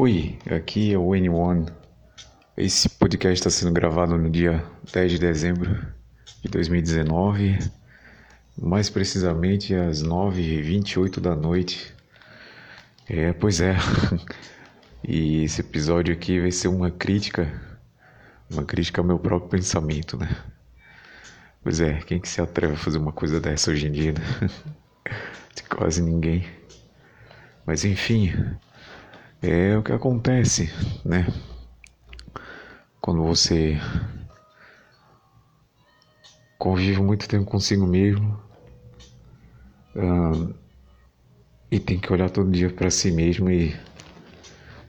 Oi, aqui é o N1. Esse podcast está sendo gravado no dia 10 de dezembro de 2019, mais precisamente às 9h28 da noite. É, pois é. E esse episódio aqui vai ser uma crítica, uma crítica ao meu próprio pensamento, né? Pois é, quem que se atreve a fazer uma coisa dessa hoje em dia, né? De quase ninguém. Mas enfim, é o que acontece, né? Quando você convive muito tempo consigo mesmo uh, e tem que olhar todo dia para si mesmo e,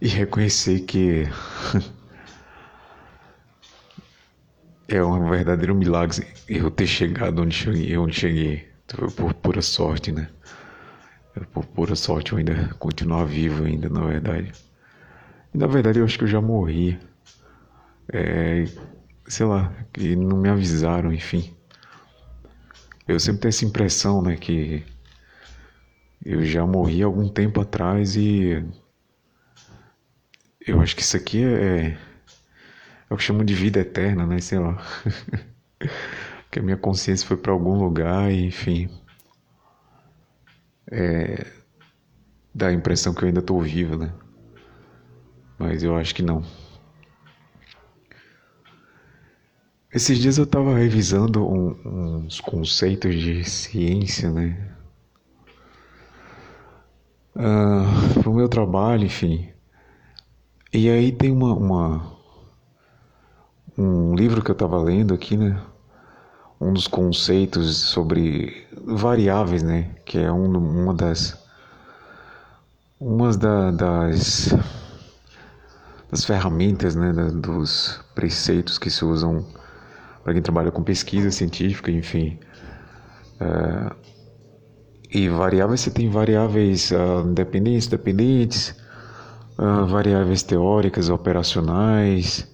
e reconhecer que é um verdadeiro milagre eu ter chegado onde cheguei, onde cheguei por pura sorte, né? Por pura sorte eu ainda continuar vivo ainda, na verdade. E na verdade eu acho que eu já morri. É, sei lá, que não me avisaram, enfim. Eu sempre tenho essa impressão, né, que eu já morri algum tempo atrás e eu acho que isso aqui é, é o que chamam de vida eterna, né, sei lá. que a minha consciência foi para algum lugar enfim, é, dá a impressão que eu ainda estou vivo, né? Mas eu acho que não. Esses dias eu estava revisando um, uns conceitos de ciência, né? Uh, pro meu trabalho, enfim. E aí tem uma, uma um livro que eu estava lendo aqui, né? Um dos conceitos sobre variáveis, né? Que é um, uma das umas da, das das ferramentas, né? Da, dos preceitos que se usam para quem trabalha com pesquisa científica, enfim. Uh, e variáveis você tem variáveis uh, independentes, dependentes, uh, variáveis teóricas, operacionais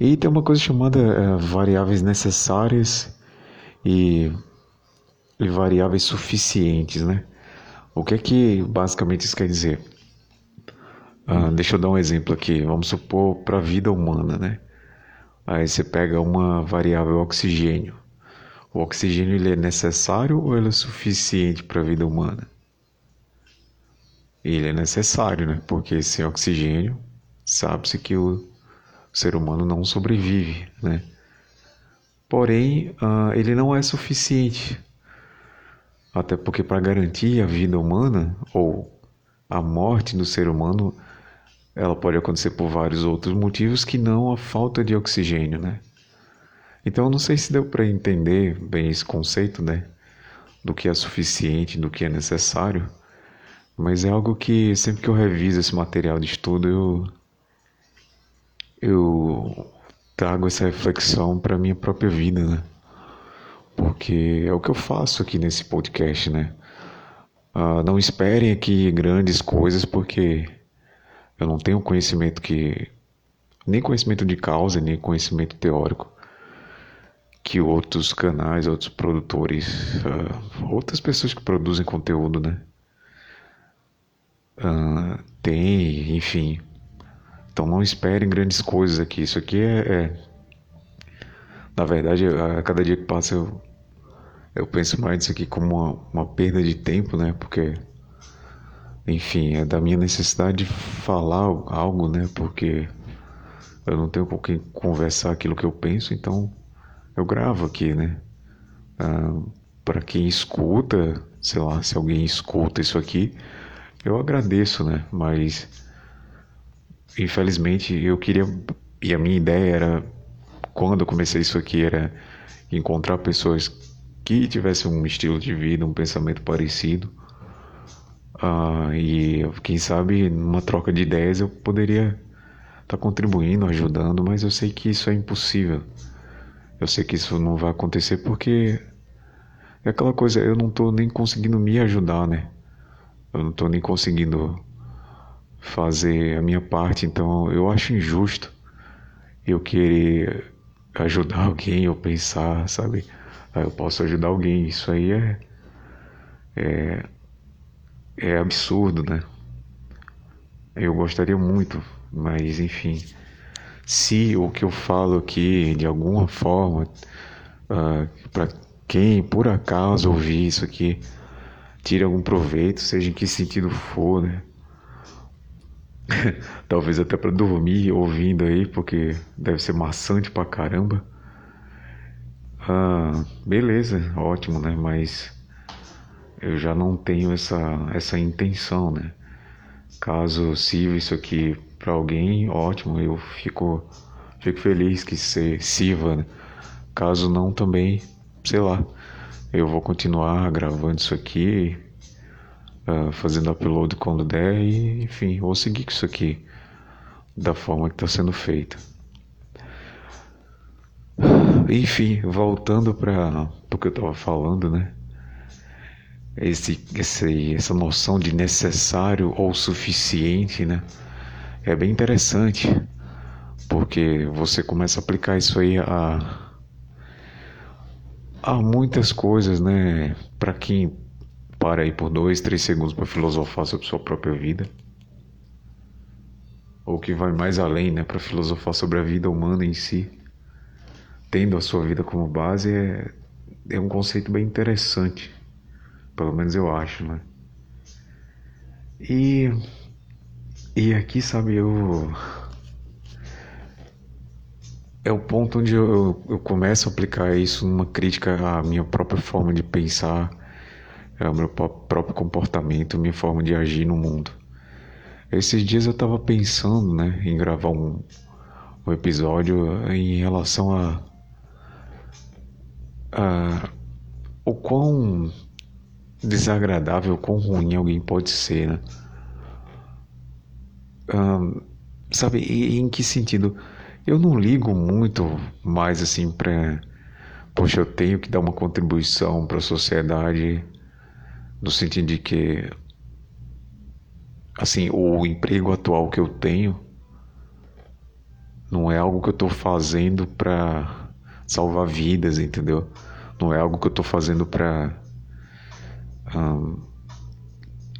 e tem uma coisa chamada é, variáveis necessárias e, e, variáveis suficientes, né? O que é que basicamente isso quer dizer? Ah, deixa eu dar um exemplo aqui. Vamos supor para a vida humana, né? Aí você pega uma variável oxigênio. O oxigênio ele é necessário ou ele é suficiente para a vida humana? Ele é necessário, né? Porque sem oxigênio, sabe-se que o o ser humano não sobrevive, né? Porém, uh, ele não é suficiente, até porque para garantir a vida humana ou a morte do ser humano, ela pode acontecer por vários outros motivos que não a falta de oxigênio, né? Então, não sei se deu para entender bem esse conceito, né? Do que é suficiente, do que é necessário, mas é algo que sempre que eu reviso esse material de estudo, eu eu trago essa reflexão para minha própria vida, né? Porque é o que eu faço aqui nesse podcast, né? Uh, não esperem aqui grandes coisas, porque eu não tenho conhecimento que. nem conhecimento de causa, nem conhecimento teórico que outros canais, outros produtores, uh, outras pessoas que produzem conteúdo, né? Uh, tem, enfim. Então não esperem grandes coisas aqui. Isso aqui é, é... Na verdade, a cada dia que passa eu, eu penso mais nisso aqui como uma, uma perda de tempo, né? Porque, enfim, é da minha necessidade de falar algo, né? Porque eu não tenho com quem conversar aquilo que eu penso, então eu gravo aqui, né? Ah, para quem escuta, sei lá, se alguém escuta isso aqui, eu agradeço, né? Mas infelizmente eu queria e a minha ideia era quando eu comecei isso aqui era encontrar pessoas que tivessem um estilo de vida, um pensamento parecido. Uh, e quem sabe numa troca de ideias eu poderia estar tá contribuindo, ajudando, mas eu sei que isso é impossível. Eu sei que isso não vai acontecer porque é aquela coisa, eu não estou nem conseguindo me ajudar, né? Eu não estou nem conseguindo fazer a minha parte, então eu acho injusto eu querer ajudar alguém ou pensar, sabe? Ah, eu posso ajudar alguém, isso aí é, é, é absurdo, né? Eu gostaria muito, mas enfim, se o que eu falo aqui de alguma forma, ah, para quem por acaso ouvir isso aqui, tire algum proveito, seja em que sentido for, né? Talvez até para dormir ouvindo aí, porque deve ser maçante pra caramba. Ah, beleza, ótimo, né? Mas eu já não tenho essa, essa intenção, né? Caso sirva isso aqui para alguém, ótimo, eu fico, fico feliz que se sirva, né? Caso não, também, sei lá, eu vou continuar gravando isso aqui uh, fazendo upload quando der e, enfim, vou seguir com isso aqui da forma que está sendo feita. Enfim, voltando para o que eu estava falando, né? Esse, esse, essa noção de necessário ou suficiente, né? É bem interessante, porque você começa a aplicar isso aí a, a muitas coisas, né? Para quem para aí por dois, três segundos para filosofar sobre sua própria vida. Ou que vai mais além, né, para filosofar sobre a vida humana em si, tendo a sua vida como base, é, é um conceito bem interessante. Pelo menos eu acho, né? E, e aqui, sabe, eu. É o ponto onde eu, eu começo a aplicar isso numa crítica à minha própria forma de pensar é o meu próprio comportamento, minha forma de agir no mundo. Esses dias eu estava pensando, né, em gravar um, um episódio em relação a, a o quão desagradável, quão ruim alguém pode ser, né? Um, sabe, em que sentido? Eu não ligo muito mais assim para, poxa, eu tenho que dar uma contribuição para a sociedade no sentido de que assim o emprego atual que eu tenho não é algo que eu estou fazendo para salvar vidas, entendeu? Não é algo que eu estou fazendo para um,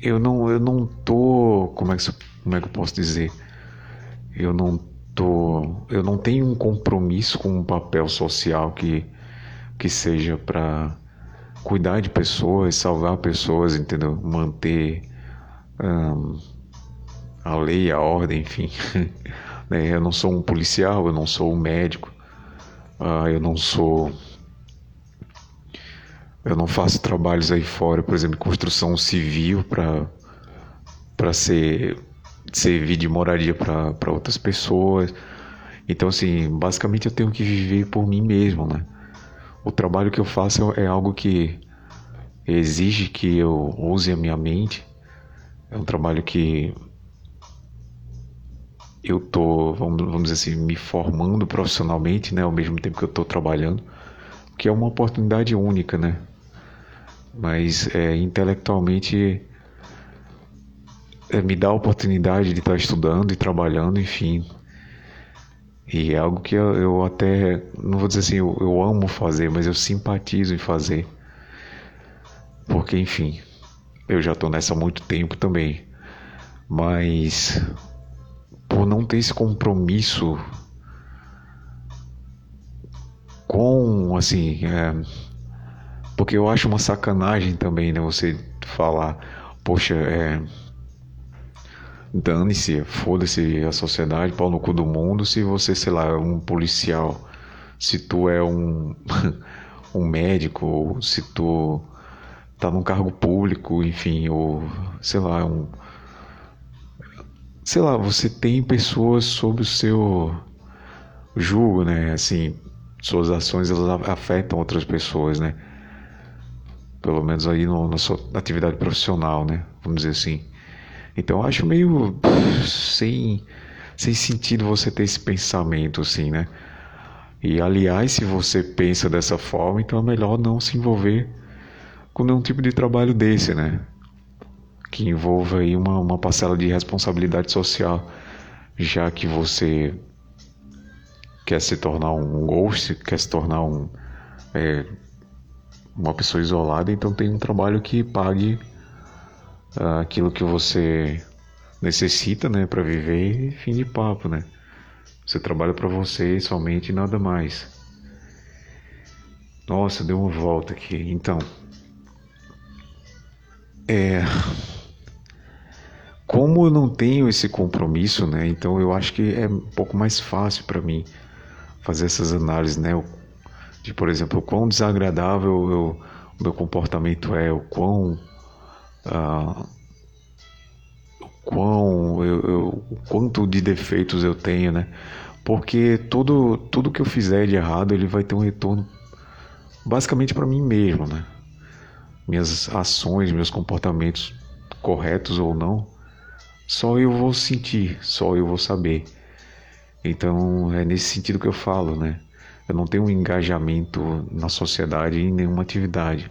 eu não eu não tô como é que como é que eu posso dizer eu não tô eu não tenho um compromisso com um papel social que que seja para cuidar de pessoas, salvar pessoas, entendeu? Manter um, a lei, a ordem, enfim. né? Eu não sou um policial, eu não sou um médico, uh, eu não sou. Eu não faço trabalhos aí fora, por exemplo, construção civil para ser servir de moradia para outras pessoas. Então, assim, basicamente eu tenho que viver por mim mesmo, né? O trabalho que eu faço é algo que exige que eu use a minha mente. É um trabalho que eu tô, vamos, vamos dizer assim, me formando profissionalmente, né, ao mesmo tempo que eu estou trabalhando, que é uma oportunidade única, né? Mas é, intelectualmente é, me dá a oportunidade de estar estudando e trabalhando, enfim, e é algo que eu, eu até, não vou dizer assim, eu, eu amo fazer, mas eu simpatizo em fazer. Porque, enfim, eu já estou nessa há muito tempo também. Mas por não ter esse compromisso com, assim, é, porque eu acho uma sacanagem também, né? Você falar, poxa, é dane-se, foda-se a sociedade, pau no cu do mundo, se você, sei lá, é um policial, se tu é um, um médico, se tu tá num cargo público, enfim, ou sei lá, um sei lá, você tem pessoas sob o seu julgo, né? Assim, suas ações elas afetam outras pessoas, né? Pelo menos aí no, na sua atividade profissional, né? Vamos dizer assim. Então acho meio sem, sem sentido você ter esse pensamento assim, né? E aliás, se você pensa dessa forma, então é melhor não se envolver com nenhum tipo de trabalho desse, né? Que envolva aí uma, uma parcela de responsabilidade social, já que você quer se tornar um ghost, quer se tornar um, é, uma pessoa isolada, então tem um trabalho que pague aquilo que você necessita, né, para viver, fim de papo, né? Você trabalha para você somente e nada mais. Nossa, deu uma volta aqui. Então, é como eu não tenho esse compromisso, né? Então eu acho que é um pouco mais fácil para mim fazer essas análises, né? De, por exemplo, o quão desagradável eu, o meu comportamento é, o quão. Uh, o quão eu, eu, o quanto de defeitos eu tenho, né? Porque tudo, tudo que eu fizer de errado, ele vai ter um retorno basicamente para mim mesmo, né? Minhas ações, meus comportamentos corretos ou não, só eu vou sentir, só eu vou saber. Então é nesse sentido que eu falo, né? Eu não tenho um engajamento na sociedade em nenhuma atividade.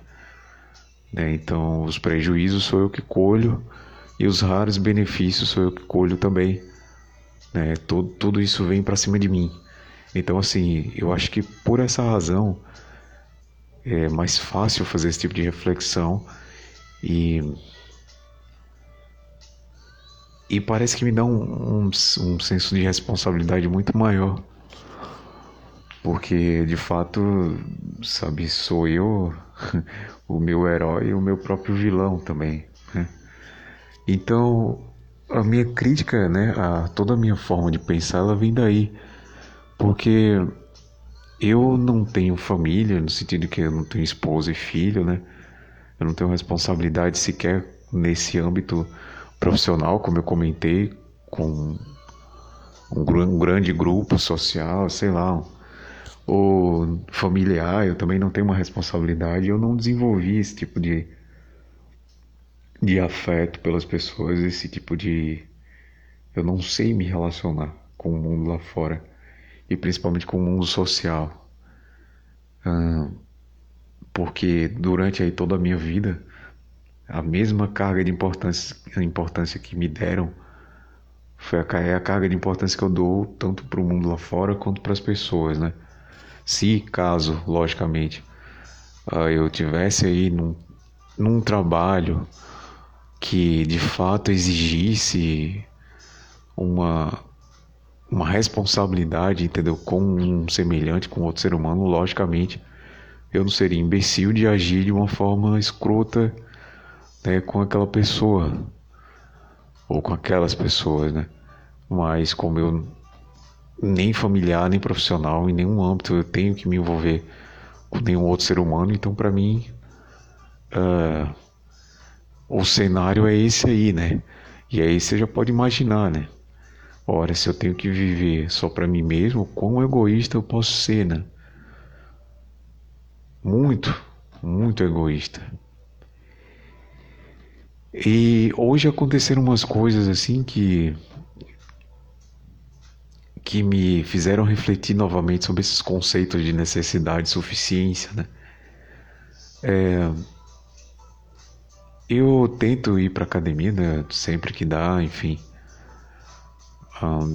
Né? Então os prejuízos sou eu que colho e os raros benefícios sou eu que colho também. Né? Tudo, tudo isso vem para cima de mim. Então assim, eu acho que por essa razão é mais fácil fazer esse tipo de reflexão e e parece que me dá um, um, um senso de responsabilidade muito maior. Porque, de fato, sabe, sou eu o meu herói e o meu próprio vilão também. Né? Então, a minha crítica, né, a toda a minha forma de pensar, ela vem daí. Porque eu não tenho família, no sentido que eu não tenho esposa e filho, né? Eu não tenho responsabilidade sequer nesse âmbito profissional, como eu comentei, com um, um grande grupo social, sei lá, ou familiar, eu também não tenho uma responsabilidade, eu não desenvolvi esse tipo de, de afeto pelas pessoas, esse tipo de. Eu não sei me relacionar com o mundo lá fora, e principalmente com o mundo social. porque durante aí toda a minha vida, a mesma carga de importância, importância que me deram foi a, é a carga de importância que eu dou tanto para o mundo lá fora quanto para as pessoas, né? Se caso, logicamente, uh, eu tivesse aí num, num trabalho que de fato exigisse uma uma responsabilidade, entendeu? Com um semelhante, com outro ser humano, logicamente, eu não seria imbecil de agir de uma forma escrota né, com aquela pessoa ou com aquelas pessoas, né? Mas como eu nem familiar nem profissional em nenhum âmbito eu tenho que me envolver com nenhum outro ser humano, então para mim uh, o cenário é esse aí, né? E aí você já pode imaginar, né? Ora, se eu tenho que viver só para mim mesmo, quão egoísta eu posso ser, né? Muito, muito egoísta. E hoje aconteceram umas coisas assim que que me fizeram refletir novamente sobre esses conceitos de necessidade e suficiência, né? É, eu tento ir para academia, né? Sempre que dá, enfim,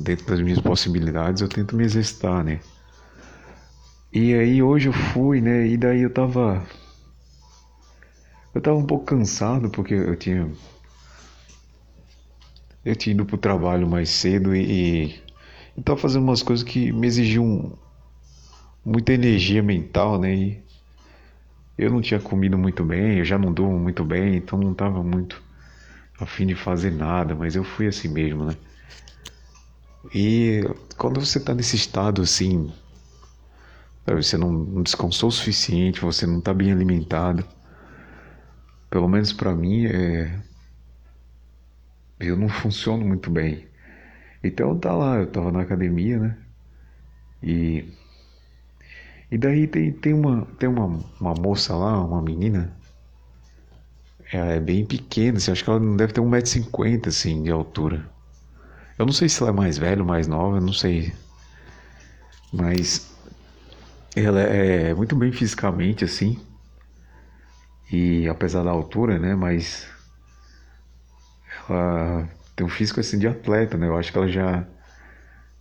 dentro das minhas possibilidades, eu tento me exercitar, né? E aí hoje eu fui, né? E daí eu tava eu tava um pouco cansado porque eu tinha. Eu tinha ido pro trabalho mais cedo e, e eu tava fazendo umas coisas que me exigiam muita energia mental, né? E eu não tinha comido muito bem, eu já não durmo muito bem, então não tava muito a fim de fazer nada, mas eu fui assim mesmo, né? E quando você tá nesse estado assim, você não descansou o suficiente, você não tá bem alimentado, pelo menos para mim, é... eu não funciono muito bem. Então tá lá, eu tava na academia, né? E e daí tem, tem, uma, tem uma, uma moça lá, uma menina, ela é bem pequena, assim, acho que ela não deve ter 1,50m assim, de altura. Eu não sei se ela é mais velha ou mais nova, eu não sei. Mas ela é muito bem fisicamente, assim. E apesar da altura, né? Mas ela tem um físico assim de atleta, né? Eu acho que ela já,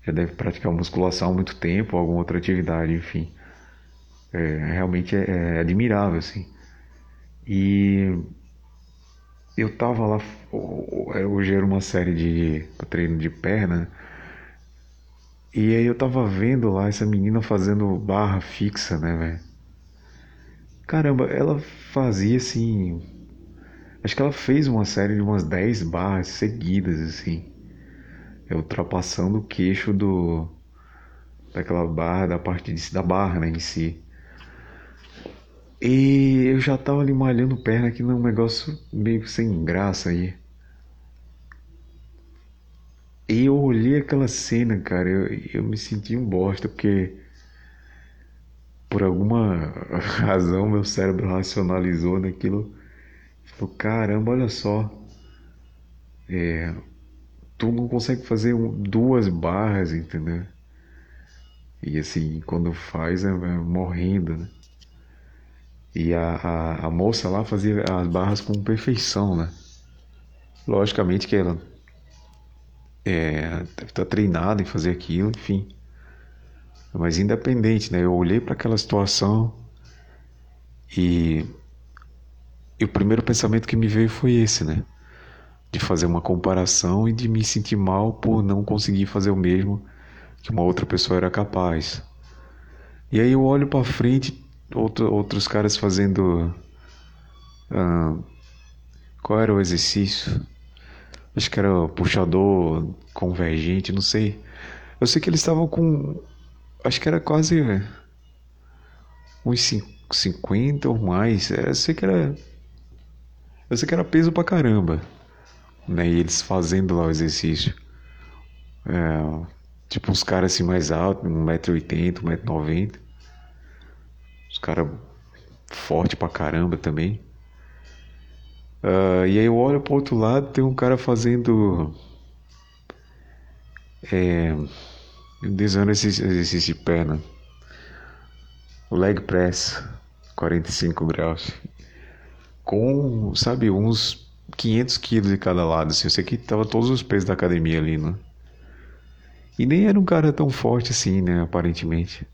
já deve praticar musculação há muito tempo, alguma outra atividade, enfim. É, realmente é, é admirável, assim. E eu tava lá, hoje era uma série de treino de perna, e aí eu tava vendo lá essa menina fazendo barra fixa, né, velho? Caramba, ela fazia assim. Acho que ela fez uma série de umas 10 barras seguidas, assim. Ultrapassando o queixo do. daquela barra, da parte de, da barra, né, em si. E eu já tava ali malhando perna aqui num negócio meio sem graça aí. E eu olhei aquela cena, cara, eu, eu me senti um bosta, porque por alguma razão meu cérebro racionalizou naquilo. Falou, caramba, olha só. É, tu não consegue fazer duas barras, entendeu? E assim, quando faz é, é morrendo, né? E a, a, a, moça lá fazia as barras com perfeição, né? Logicamente que ela é, deve estar treinada em fazer aquilo, enfim. Mas independente, né? Eu olhei para aquela situação e, e o primeiro pensamento que me veio foi esse, né? De fazer uma comparação e de me sentir mal por não conseguir fazer o mesmo que uma outra pessoa era capaz. E aí eu olho para frente outro, outros caras fazendo. Ah, qual era o exercício? Acho que era puxador convergente, não sei. Eu sei que eles estavam com. Acho que era quase uns 50 ou mais. Eu sei que era. Eu sei que era peso pra caramba. Né? E eles fazendo lá o exercício. É, tipo, uns caras assim mais altos, 1,80m, 1,90m. Os caras forte pra caramba também. Uh, e aí eu olho pro outro lado, tem um cara fazendo. É, desando esse exercício de perna. Leg press, 45 graus. Com, sabe, uns 500 quilos de cada lado. Assim. Eu sei que tava todos os pesos da academia ali, né? E nem era um cara tão forte assim, né? Aparentemente.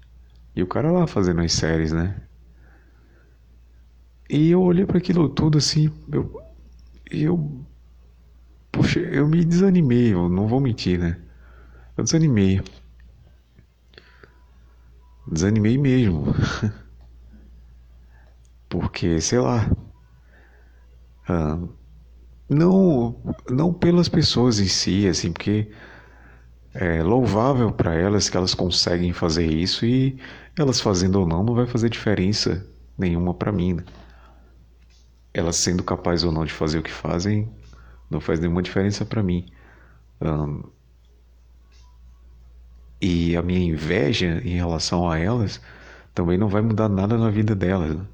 E o cara lá fazendo as séries, né? E eu olhei para aquilo tudo assim, eu, eu, puxa, eu me desanimei, eu não vou mentir, né? Eu desanimei. Desanimei mesmo. Porque, sei lá, ah, não, não pelas pessoas em si, assim, porque é louvável para elas que elas conseguem fazer isso e elas fazendo ou não não vai fazer diferença nenhuma para mim. Né? Elas sendo capazes ou não de fazer o que fazem não faz nenhuma diferença para mim. Um, e a minha inveja em relação a elas também não vai mudar nada na vida delas. Né?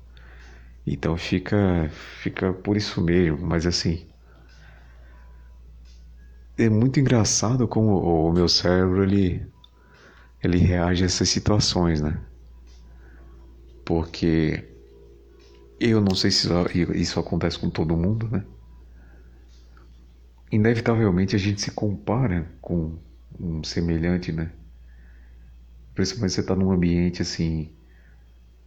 Então fica, fica por isso mesmo. Mas assim, é muito engraçado como o meu cérebro ele, ele reage a essas situações, né? Porque eu não sei se isso acontece com todo mundo, né? Inevitavelmente a gente se compara com um semelhante, né? Principalmente você está num ambiente assim,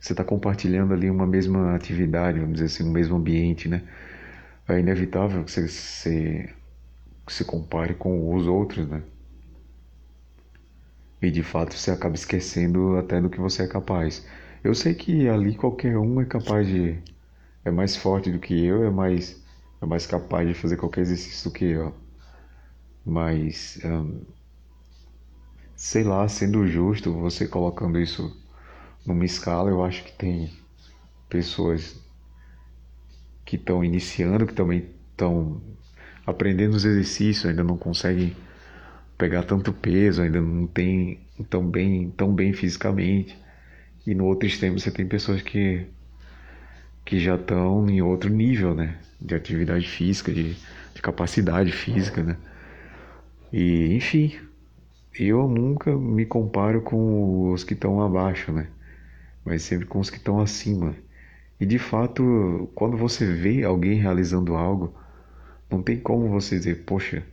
você está compartilhando ali uma mesma atividade, vamos dizer assim, um mesmo ambiente, né? É inevitável que você, você se compare com os outros, né? E de fato você acaba esquecendo até do que você é capaz. Eu sei que ali qualquer um é capaz de. é mais forte do que eu, é mais, é mais capaz de fazer qualquer exercício do que eu. Mas. Sei lá, sendo justo, você colocando isso numa escala, eu acho que tem pessoas que estão iniciando, que também estão aprendendo os exercícios, ainda não conseguem pegar tanto peso, ainda não tem tão bem, tão bem fisicamente. E no outro extremo você tem pessoas que, que já estão em outro nível, né? De atividade física, de, de capacidade física, né? E, enfim, eu nunca me comparo com os que estão abaixo, né? Mas sempre com os que estão acima. E de fato, quando você vê alguém realizando algo, não tem como você dizer, poxa,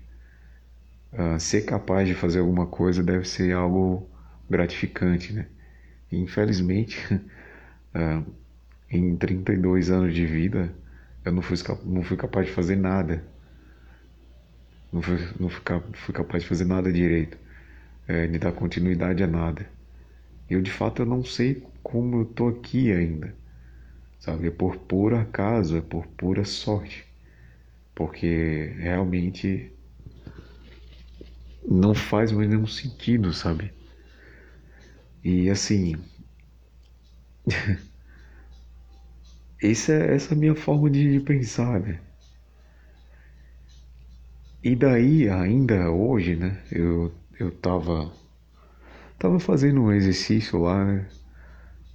uh, ser capaz de fazer alguma coisa deve ser algo gratificante, né? E, infelizmente, uh, em 32 anos de vida, Eu não fui, não fui capaz de fazer nada. Não fui, não fui, fui capaz de fazer nada direito. É, de dar continuidade a nada. Eu de fato eu não sei como eu tô aqui ainda. Sabe? É por pura acaso, é por pura sorte. Porque realmente não faz mais nenhum sentido, sabe? E assim. essa, é, essa é a minha forma de, de pensar, né? E daí, ainda hoje, né? Eu, eu tava. Tava fazendo um exercício lá, né?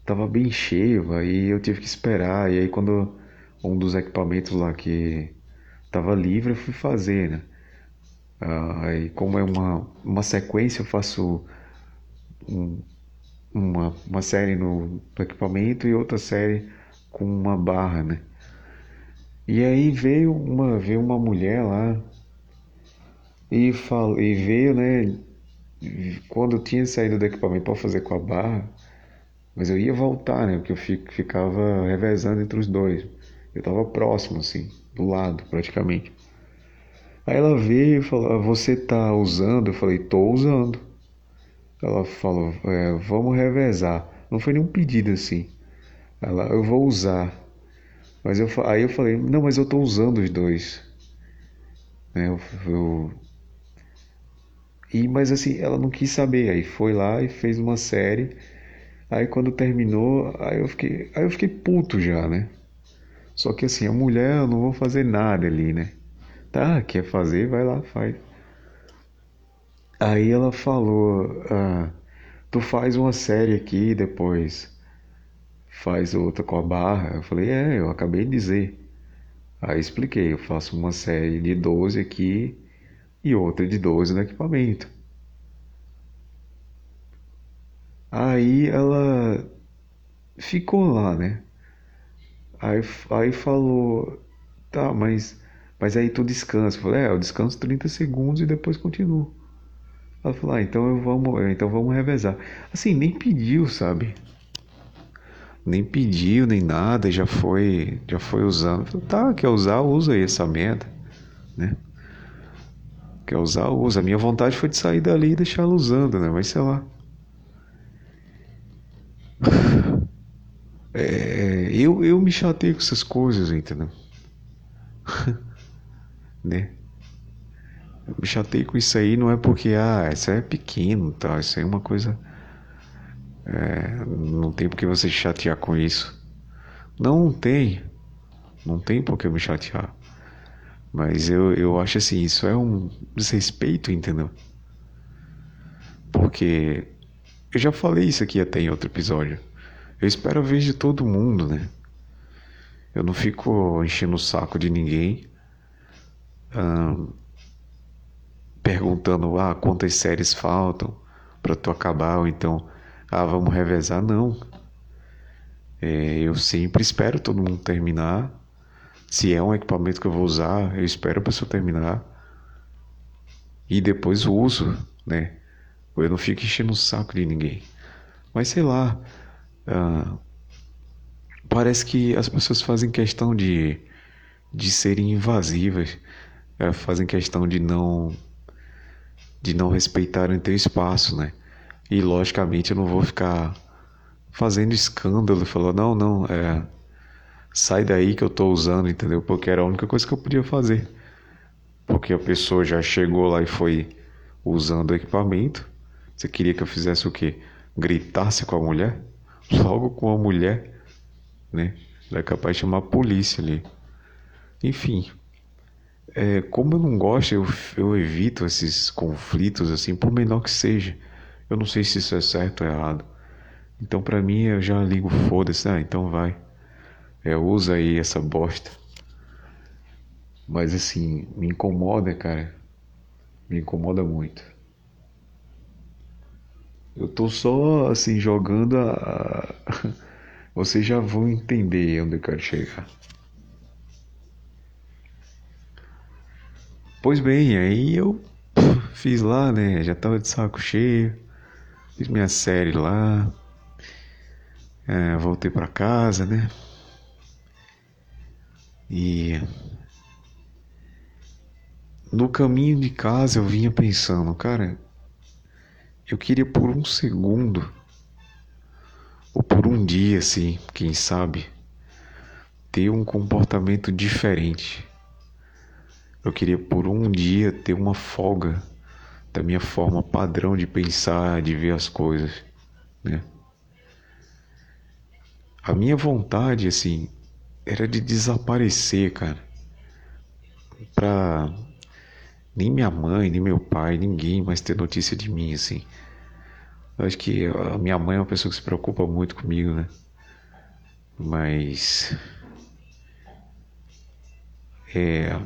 Tava bem cheio, aí eu tive que esperar. E aí, quando um dos equipamentos lá que tava livre, eu fui fazer, né? Ah, aí, como é uma, uma sequência, eu faço um, uma, uma série no, no equipamento e outra série com uma barra, né? E aí veio uma, veio uma mulher lá e, falou, e veio, né? Quando eu tinha saído do equipamento para fazer com a barra, mas eu ia voltar, né? Porque eu ficava revezando entre os dois. Eu estava próximo, assim, do lado, praticamente. Aí ela veio e falou: ah, Você tá usando? Eu falei: Tô usando. Ela falou: é, Vamos revezar. Não foi nenhum pedido assim. Ela: Eu vou usar. Mas eu, aí eu falei: Não, mas eu tô usando os dois. Né, eu, eu, e, mas assim, ela não quis saber. Aí foi lá e fez uma série. Aí quando terminou, aí eu fiquei, aí eu fiquei puto já, né? Só que assim, a mulher, eu não vou fazer nada ali, né? Tá, quer fazer, vai lá, faz. Aí ela falou, ah, tu faz uma série aqui depois faz outra com a barra. Eu falei, é, eu acabei de dizer. Aí expliquei, eu faço uma série de 12 aqui e outra de 12 no equipamento. Aí ela ficou lá, né? Aí, aí falou, tá, mas, mas aí tu descansa. Eu falei, é, eu descanso 30 segundos e depois continuo. Ela falou, ah, então, eu vamos, então vamos revezar. Assim, nem pediu, sabe? Nem pediu, nem nada, já foi, já foi usando. Falei, tá, quer usar, usa aí essa merda, né? Quer usar, usa. A minha vontade foi de sair dali e deixar ela usando, né? Mas sei lá. É, eu, eu me chatei com essas coisas, entendeu? né? Eu me chatei com isso aí não é porque, ah, isso é pequeno, tá? Isso aí é uma coisa. É, não tem porque você chatear com isso. Não tem. Não tem por que eu me chatear. Mas eu, eu acho assim, isso é um desrespeito, entendeu? Porque eu já falei isso aqui até em outro episódio. Eu espero a vez de todo mundo, né? Eu não fico enchendo o saco de ninguém. perguntando ah, quantas séries faltam para tu acabar, ou então, ah, vamos revezar. Não. É, eu sempre espero todo mundo terminar. Se é um equipamento que eu vou usar, eu espero a pessoa terminar. E depois uso, né? Eu não fico enchendo o saco de ninguém. Mas sei lá, ah, parece que as pessoas fazem questão de, de serem invasivas, é, fazem questão de não de não respeitarem teu espaço, né? E logicamente eu não vou ficar fazendo escândalo, falando não, não, é, sai daí que eu tô usando, entendeu? Porque era a única coisa que eu podia fazer. Porque a pessoa já chegou lá e foi usando o equipamento. Você queria que eu fizesse o quê? Gritasse com a mulher? logo com a mulher, né? Ela é capaz de chamar a polícia ali. Enfim, é, como eu não gosto, eu, eu evito esses conflitos assim, por menor que seja. Eu não sei se isso é certo ou errado. Então, para mim, eu já ligo foda-se, ah, então vai. É, usa aí essa bosta. Mas assim, me incomoda, cara. Me incomoda muito. Eu tô só assim jogando a. Vocês já vão entender onde eu quero chegar. Pois bem, aí eu fiz lá, né? Já tava de saco cheio. Fiz minha série lá. É, voltei para casa, né? E no caminho de casa eu vinha pensando, cara, eu queria por um segundo, ou por um dia, assim, quem sabe, ter um comportamento diferente. Eu queria por um dia ter uma folga da minha forma padrão de pensar, de ver as coisas, né? A minha vontade, assim, era de desaparecer, cara. Pra nem minha mãe, nem meu pai, ninguém mais ter notícia de mim, assim. Eu acho que a minha mãe é uma pessoa que se preocupa muito comigo, né? Mas. É.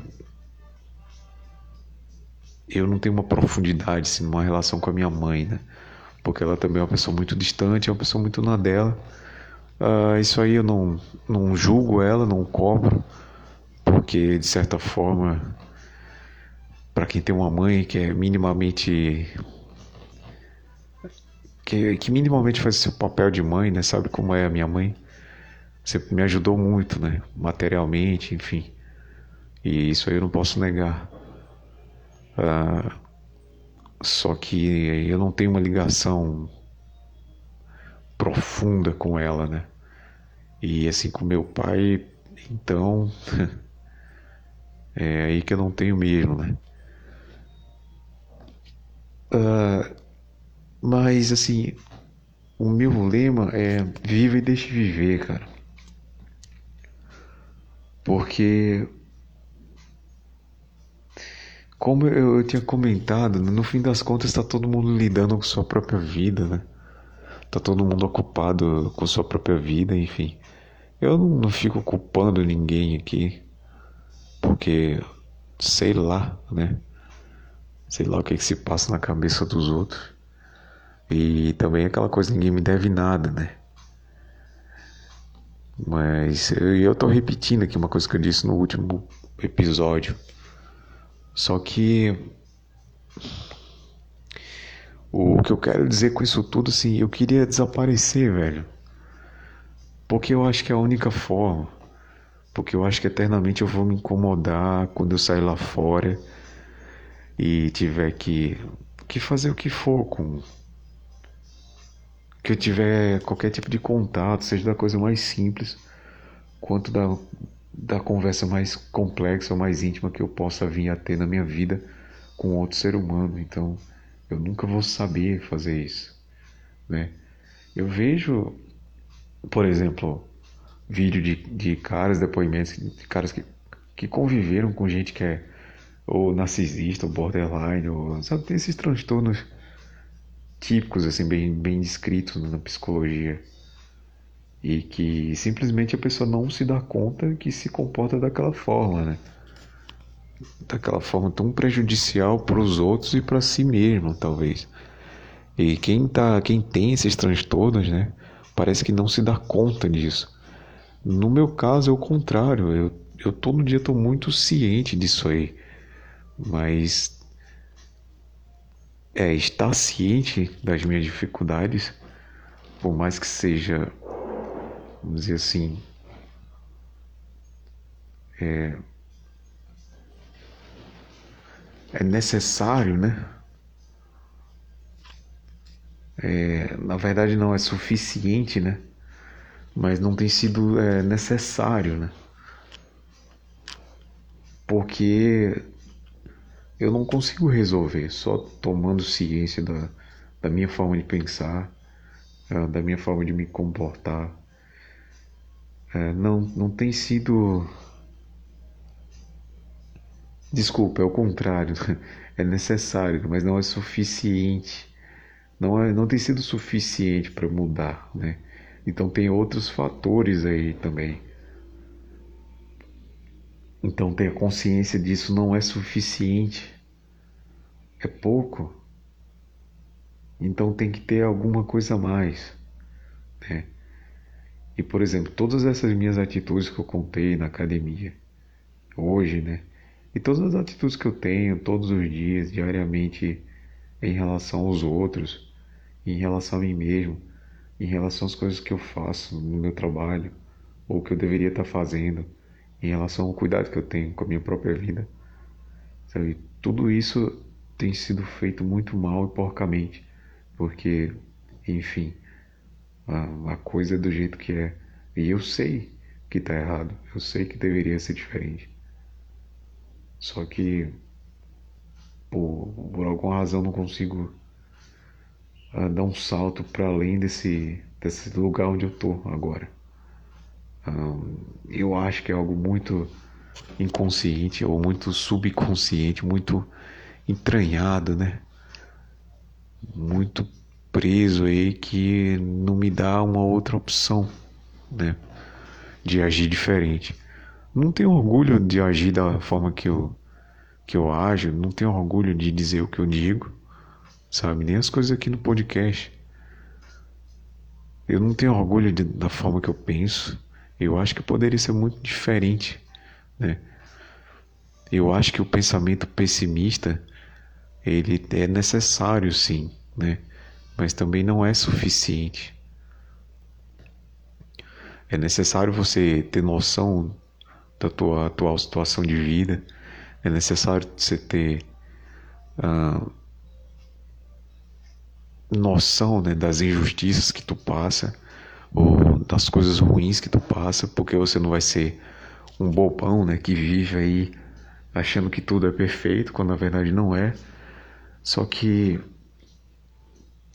Eu não tenho uma profundidade assim, numa relação com a minha mãe, né? Porque ela também é uma pessoa muito distante, é uma pessoa muito na dela. Uh, isso aí eu não, não julgo ela, não cobro, porque de certa forma para quem tem uma mãe que é minimamente que, que minimamente faz seu papel de mãe, né? Sabe como é a minha mãe? Você me ajudou muito, né? Materialmente, enfim. E isso aí eu não posso negar. Ah, só que eu não tenho uma ligação profunda com ela, né? E assim com meu pai, então é aí que eu não tenho mesmo, né? Uh, mas assim, o meu lema é viva e deixe viver, cara. Porque como eu, eu tinha comentado, no fim das contas está todo mundo lidando com sua própria vida, né? Tá todo mundo ocupado com sua própria vida, enfim. Eu não, não fico culpando ninguém aqui, porque sei lá, né? sei lá o que, que se passa na cabeça dos outros. E também aquela coisa, ninguém me deve nada, né? Mas eu, eu tô repetindo aqui uma coisa que eu disse no último episódio. Só que o que eu quero dizer com isso tudo, assim, eu queria desaparecer, velho. Porque eu acho que é a única forma. Porque eu acho que eternamente eu vou me incomodar quando eu sair lá fora e tiver que, que fazer o que for com. Que eu tiver qualquer tipo de contato, seja da coisa mais simples, quanto da, da conversa mais complexa ou mais íntima que eu possa vir a ter na minha vida com outro ser humano. Então, eu nunca vou saber fazer isso, né? Eu vejo, por exemplo, vídeo de, de caras, depoimentos de caras que, que conviveram com gente que é ou narcisista, ou borderline, ou sabe, tem esses transtornos típicos assim bem bem descritos na psicologia e que simplesmente a pessoa não se dá conta que se comporta daquela forma, né? Daquela forma tão prejudicial para os outros e para si mesmo, talvez. E quem tá, quem tem esses transtornos, né, parece que não se dá conta disso. No meu caso é o contrário, eu, eu todo dia estou muito ciente disso aí mas é estar ciente das minhas dificuldades, por mais que seja, vamos dizer assim, é, é necessário, né? É, na verdade não é suficiente, né? Mas não tem sido é, necessário, né? Porque eu não consigo resolver só tomando ciência da, da minha forma de pensar, ah, da minha forma de me comportar. É, não, não tem sido. Desculpa, é o contrário. É necessário, mas não é suficiente. Não, é, não tem sido suficiente para mudar, né? Então tem outros fatores aí também. Então ter consciência disso não é suficiente, é pouco. Então tem que ter alguma coisa a mais, né? E por exemplo, todas essas minhas atitudes que eu contei na academia hoje, né? E todas as atitudes que eu tenho todos os dias, diariamente, em relação aos outros, em relação a mim mesmo, em relação às coisas que eu faço no meu trabalho, ou que eu deveria estar fazendo, em relação ao cuidado que eu tenho com a minha própria vida. Sabe? Tudo isso tem sido feito muito mal e porcamente, porque, enfim, a, a coisa é do jeito que é. E eu sei que está errado, eu sei que deveria ser diferente. Só que, por, por alguma razão, não consigo uh, dar um salto para além desse, desse lugar onde eu tô agora. Um, eu acho que é algo muito inconsciente ou muito subconsciente, muito entranhado, né? Muito preso aí que não me dá uma outra opção, né? De agir diferente. Não tenho orgulho de agir da forma que eu que eu ajo, não tenho orgulho de dizer o que eu digo, sabe? Nem as coisas aqui no podcast. Eu não tenho orgulho de, da forma que eu penso. Eu acho que poderia ser muito diferente, né? Eu acho que o pensamento pessimista ele é necessário sim, né? Mas também não é suficiente. É necessário você ter noção da tua atual situação de vida. É necessário você ter uh, noção né, das injustiças que tu passa ou das coisas ruins que tu passa, porque você não vai ser um bobão, né, que vive aí achando que tudo é perfeito, quando na verdade não é. Só que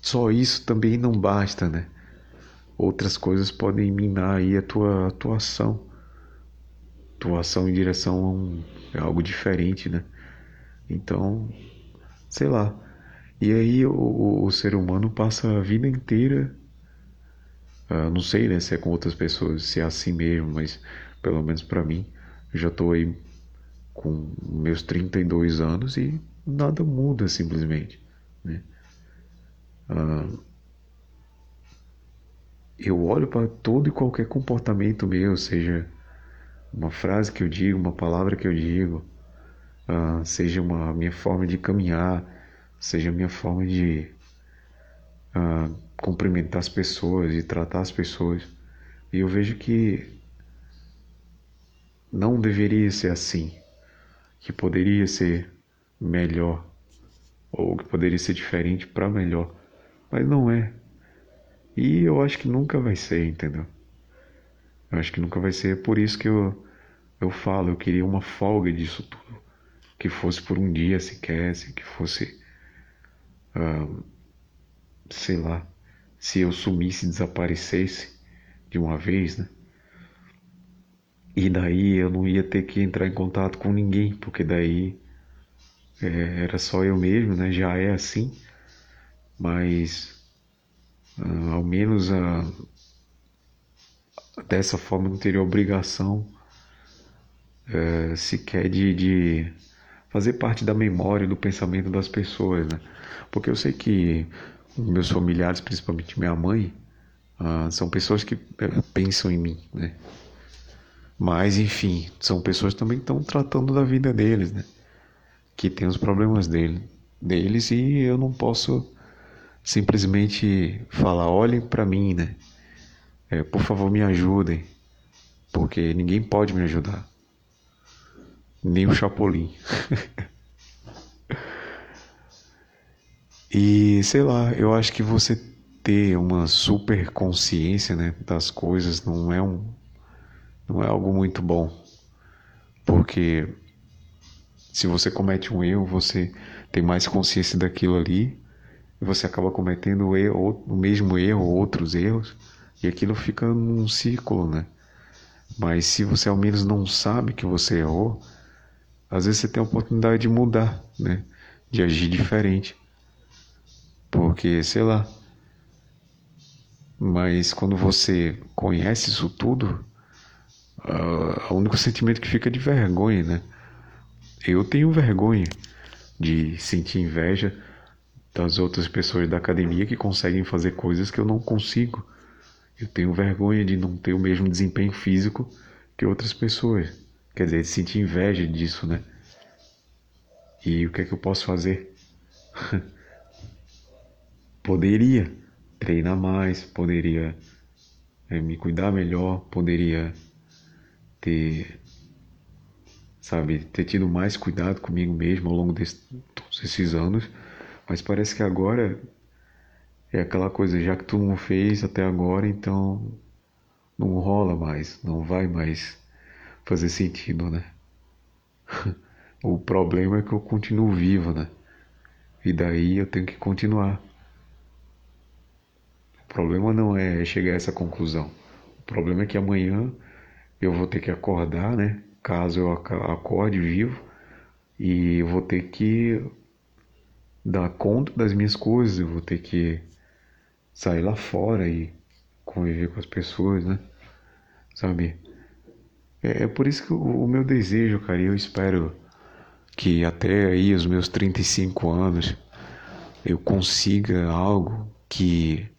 só isso também não basta, né? Outras coisas podem minar aí a tua atuação. Tua ação em direção a, um, a algo diferente, né? Então, sei lá. E aí o, o ser humano passa a vida inteira, uh, não sei né, se é com outras pessoas, se é assim mesmo, mas pelo menos para mim, já tô aí com meus 32 anos e nada muda simplesmente. Né? Ah, eu olho para todo e qualquer comportamento meu, seja uma frase que eu digo, uma palavra que eu digo, ah, seja uma minha forma de caminhar, seja a minha forma de ah, cumprimentar as pessoas, de tratar as pessoas. E eu vejo que não deveria ser assim, que poderia ser melhor, ou que poderia ser diferente para melhor, mas não é. E eu acho que nunca vai ser, entendeu? Eu acho que nunca vai ser, por isso que eu, eu falo, eu queria uma folga disso tudo, que fosse por um dia sequer, que fosse, uh, sei lá, se eu sumisse, desaparecesse de uma vez, né? E daí eu não ia ter que entrar em contato com ninguém, porque daí é, era só eu mesmo, né? Já é assim, mas uh, ao menos uh, dessa forma não teria obrigação uh, sequer de, de fazer parte da memória, do pensamento das pessoas, né? Porque eu sei que meus familiares, principalmente minha mãe, uh, são pessoas que eh, pensam em mim, né? Mas, enfim, são pessoas também que estão tratando da vida deles, né? que tem os problemas dele, deles e eu não posso simplesmente falar, olhem para mim, né? É, por favor, me ajudem, porque ninguém pode me ajudar, nem o Chapolin. e sei lá, eu acho que você ter uma super consciência, né, das coisas não é um não é algo muito bom, porque se você comete um erro, você tem mais consciência daquilo ali e você acaba cometendo o, erro, o mesmo erro, outros erros, e aquilo fica num círculo, né? Mas se você ao menos não sabe que você errou, às vezes você tem a oportunidade de mudar, né? De agir diferente. Porque, sei lá. Mas quando você conhece isso tudo, uh, o único sentimento que fica é de vergonha, né? Eu tenho vergonha de sentir inveja das outras pessoas da academia que conseguem fazer coisas que eu não consigo. Eu tenho vergonha de não ter o mesmo desempenho físico que outras pessoas. Quer dizer, de sentir inveja disso, né? E o que é que eu posso fazer? poderia treinar mais, poderia é, me cuidar melhor, poderia ter sabe? Ter tido mais cuidado comigo mesmo ao longo de todos esses anos. Mas parece que agora é aquela coisa, já que tu não fez até agora, então não rola mais, não vai mais fazer sentido, né? o problema é que eu continuo vivo, né? E daí eu tenho que continuar. O problema não é chegar a essa conclusão. O problema é que amanhã eu vou ter que acordar, né? Caso eu acorde vivo e eu vou ter que dar conta das minhas coisas, eu vou ter que sair lá fora e conviver com as pessoas, né? Sabe? É, é por isso que o, o meu desejo, cara, eu espero que até aí os meus 35 anos eu consiga algo que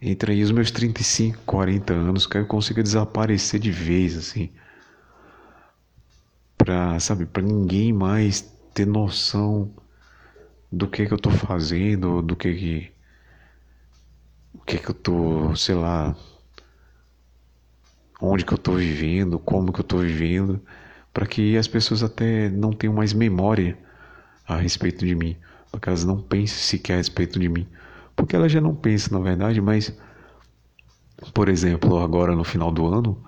entre aí os meus 35, 40 anos, que eu consiga desaparecer de vez assim. Pra, sabe, para ninguém mais ter noção do que que eu tô fazendo, do que que o que que eu tô, sei lá, onde que eu tô vivendo, como que eu tô vivendo, para que as pessoas até não tenham mais memória a respeito de mim, para que elas não pensem sequer a respeito de mim, porque elas já não pensam na verdade, mas por exemplo, agora no final do ano,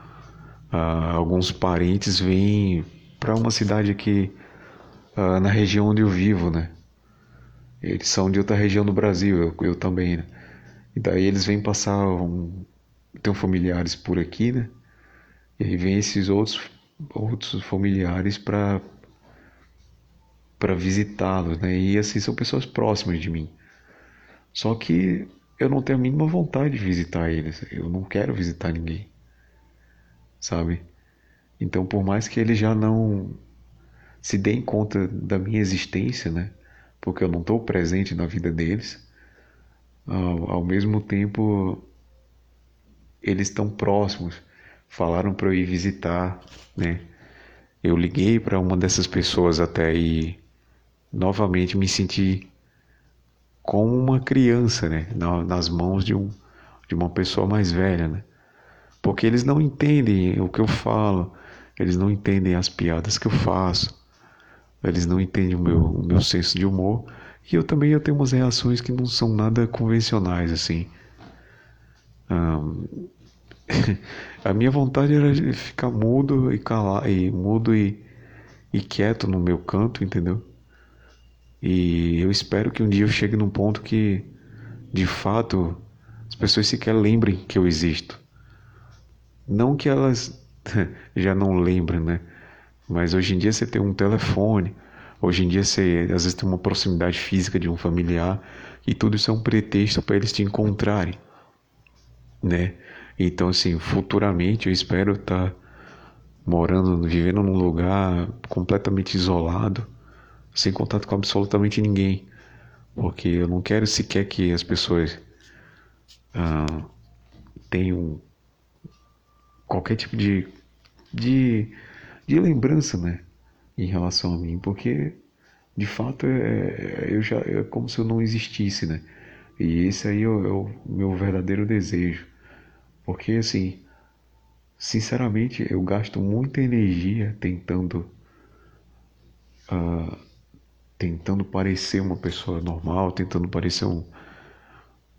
ah, alguns parentes vêm para uma cidade aqui ah, na região onde eu vivo, né? Eles são de outra região do Brasil, eu, eu também, né? E daí eles vêm passar um, tem familiares por aqui, né? E aí vem esses outros outros familiares para para visitá-los, né? E assim são pessoas próximas de mim. Só que eu não tenho a mínima vontade de visitar eles. Eu não quero visitar ninguém. Sabe? Então, por mais que eles já não se deem conta da minha existência, né? Porque eu não estou presente na vida deles, ao, ao mesmo tempo eles estão próximos falaram para eu ir visitar, né? Eu liguei para uma dessas pessoas até e novamente me senti como uma criança, né? Nas mãos de, um, de uma pessoa mais velha, né? Porque eles não entendem o que eu falo, eles não entendem as piadas que eu faço, eles não entendem o meu, o meu senso de humor. E eu também eu tenho umas reações que não são nada convencionais, assim. Um, a minha vontade era ficar mudo e calar, e mudo e, e quieto no meu canto, entendeu? E eu espero que um dia eu chegue num ponto que, de fato, as pessoas sequer lembrem que eu existo. Não que elas já não lembrem, né? Mas hoje em dia você tem um telefone, hoje em dia você às vezes tem uma proximidade física de um familiar, e tudo isso é um pretexto para eles te encontrarem, né? Então, assim, futuramente eu espero estar tá morando, vivendo num lugar completamente isolado, sem contato com absolutamente ninguém, porque eu não quero sequer que as pessoas ah, tenham qualquer tipo de, de, de lembrança, né, em relação a mim, porque de fato é, eu já é como se eu não existisse, né? E esse aí é o, é o meu verdadeiro desejo porque assim, sinceramente, eu gasto muita energia tentando uh, tentando parecer uma pessoa normal, tentando parecer um,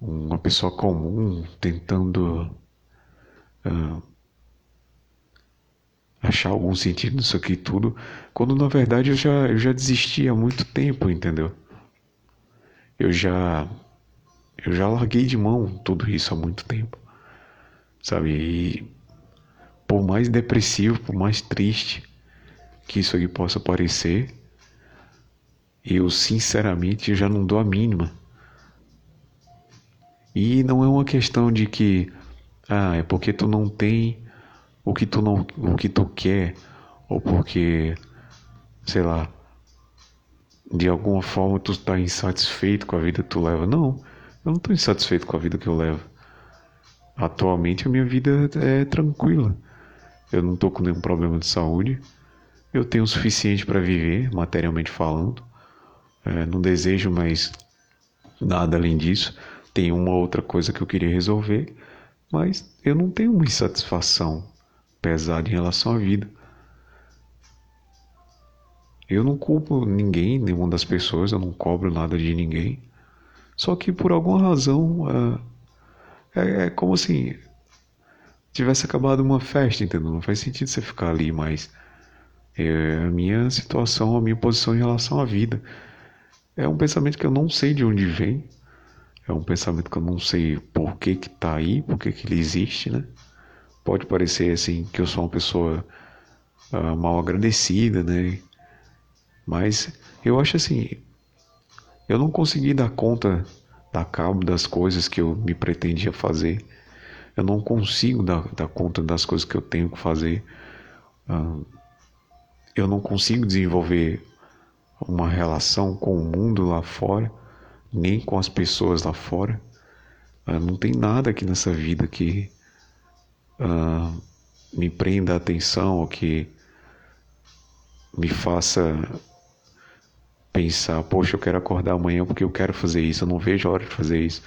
uma pessoa comum, tentando uh, achar algum sentido nisso aqui tudo, quando na verdade eu já, eu já desisti há muito tempo, entendeu? Eu já eu já larguei de mão tudo isso há muito tempo sabe? E por mais depressivo, por mais triste que isso aqui possa parecer, eu sinceramente já não dou a mínima. E não é uma questão de que ah, é porque tu não tem o que tu não o que tu quer ou porque sei lá, de alguma forma tu está insatisfeito com a vida que tu leva. Não, eu não estou insatisfeito com a vida que eu levo. Atualmente a minha vida é tranquila. Eu não estou com nenhum problema de saúde. Eu tenho o suficiente para viver, materialmente falando. É, não desejo mais nada além disso. Tem uma outra coisa que eu queria resolver, mas eu não tenho uma insatisfação pesada em relação à vida. Eu não culpo ninguém, nenhuma das pessoas, eu não cobro nada de ninguém. Só que por alguma razão é, é, é como se tivesse acabado uma festa, entendeu? Não faz sentido você ficar ali, mas é a minha situação, a minha posição em relação à vida. É um pensamento que eu não sei de onde vem. É um pensamento que eu não sei por que que tá aí, por que que ele existe, né? Pode parecer assim que eu sou uma pessoa uh, mal agradecida, né? Mas eu acho assim, eu não consegui dar conta, dar cabo das coisas que eu me pretendia fazer. Eu não consigo dar, dar conta das coisas que eu tenho que fazer. Uh, eu não consigo desenvolver uma relação com o mundo lá fora, nem com as pessoas lá fora. Uh, não tem nada aqui nessa vida que uh, me prenda a atenção ou que me faça pensar, poxa, eu quero acordar amanhã porque eu quero fazer isso, eu não vejo a hora de fazer isso.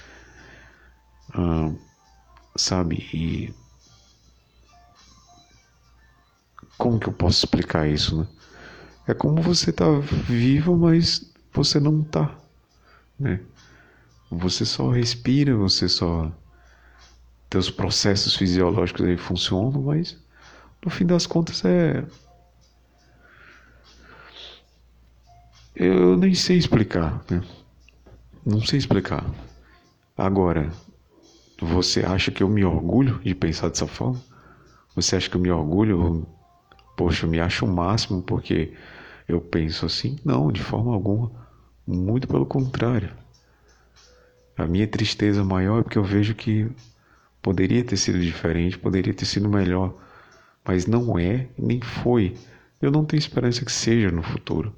Uh, sabe? E como que eu posso explicar isso, né? É como você tá vivo, mas você não tá, né? Você só respira, você só teus processos fisiológicos aí funcionam, mas no fim das contas é Eu nem sei explicar, né? Não sei explicar. Agora, você acha que eu me orgulho de pensar dessa forma? Você acha que eu me orgulho? Poxa, eu me acho o máximo porque eu penso assim? Não, de forma alguma. Muito pelo contrário. A minha tristeza maior é porque eu vejo que poderia ter sido diferente, poderia ter sido melhor, mas não é nem foi. Eu não tenho esperança que seja no futuro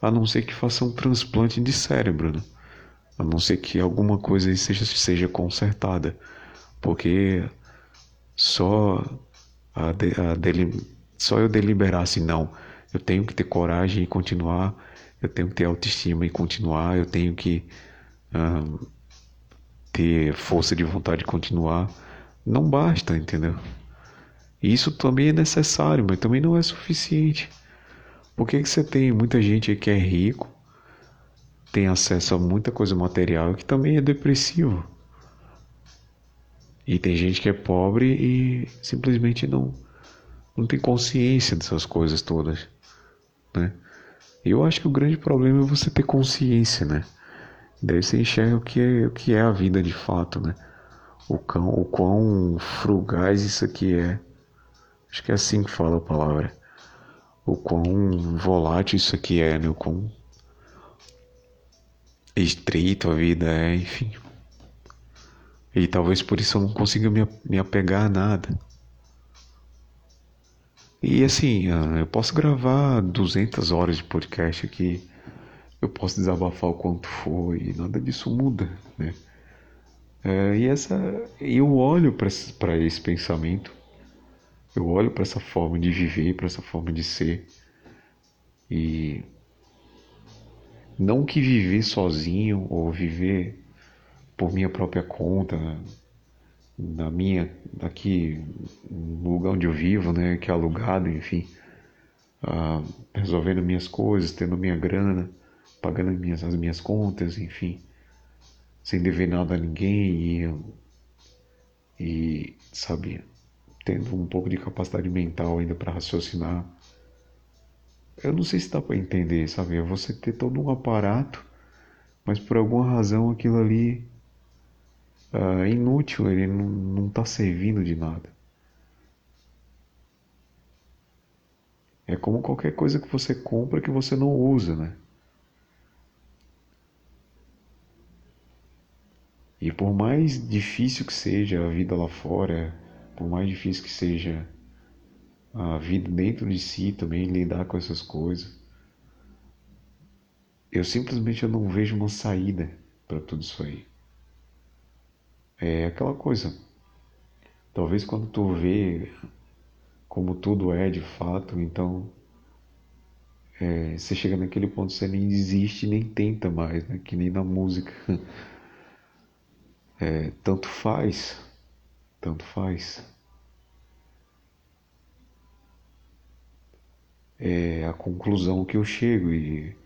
a não ser que faça um transplante de cérebro, né? a não ser que alguma coisa seja, seja consertada, porque só, a de, a deli, só eu deliberar assim, não, eu tenho que ter coragem e continuar, eu tenho que ter autoestima e continuar, eu tenho que ter força de vontade de continuar, não basta, entendeu? Isso também é necessário, mas também não é suficiente. Por que, que você tem muita gente que é rico, tem acesso a muita coisa material que também é depressivo? E tem gente que é pobre e simplesmente não, não tem consciência dessas coisas todas, né? Eu acho que o grande problema é você ter consciência, né? Daí você enxerga o que é, o que é a vida de fato, né? O, cão, o quão frugaz isso aqui é. Acho que é assim que fala a palavra o quão volátil isso aqui é, né? O quão estreito a vida é, enfim. E talvez por isso eu não consiga me, me apegar a nada. E assim, eu posso gravar 200 horas de podcast aqui, eu posso desabafar o quanto for e nada disso muda, né? É, e essa, eu olho para esse pensamento eu olho para essa forma de viver, para essa forma de ser e não que viver sozinho ou viver por minha própria conta na minha aqui no lugar onde eu vivo, né, que é alugado, enfim, uh, resolvendo minhas coisas, tendo minha grana, pagando minhas, as minhas contas, enfim, sem dever nada a ninguém e, e sabe, tendo um pouco de capacidade mental ainda para raciocinar. Eu não sei se dá para entender, sabe? É você ter todo um aparato, mas por alguma razão aquilo ali uh, é inútil, ele não está servindo de nada. É como qualquer coisa que você compra que você não usa, né? E por mais difícil que seja a vida lá fora, por mais difícil que seja a vida dentro de si também, lidar com essas coisas, eu simplesmente eu não vejo uma saída para tudo isso aí. É aquela coisa. Talvez quando tu vê como tudo é de fato, então é, você chega naquele ponto você nem desiste nem tenta mais, né? que nem na música. É, tanto faz tanto faz. é a conclusão que eu chego e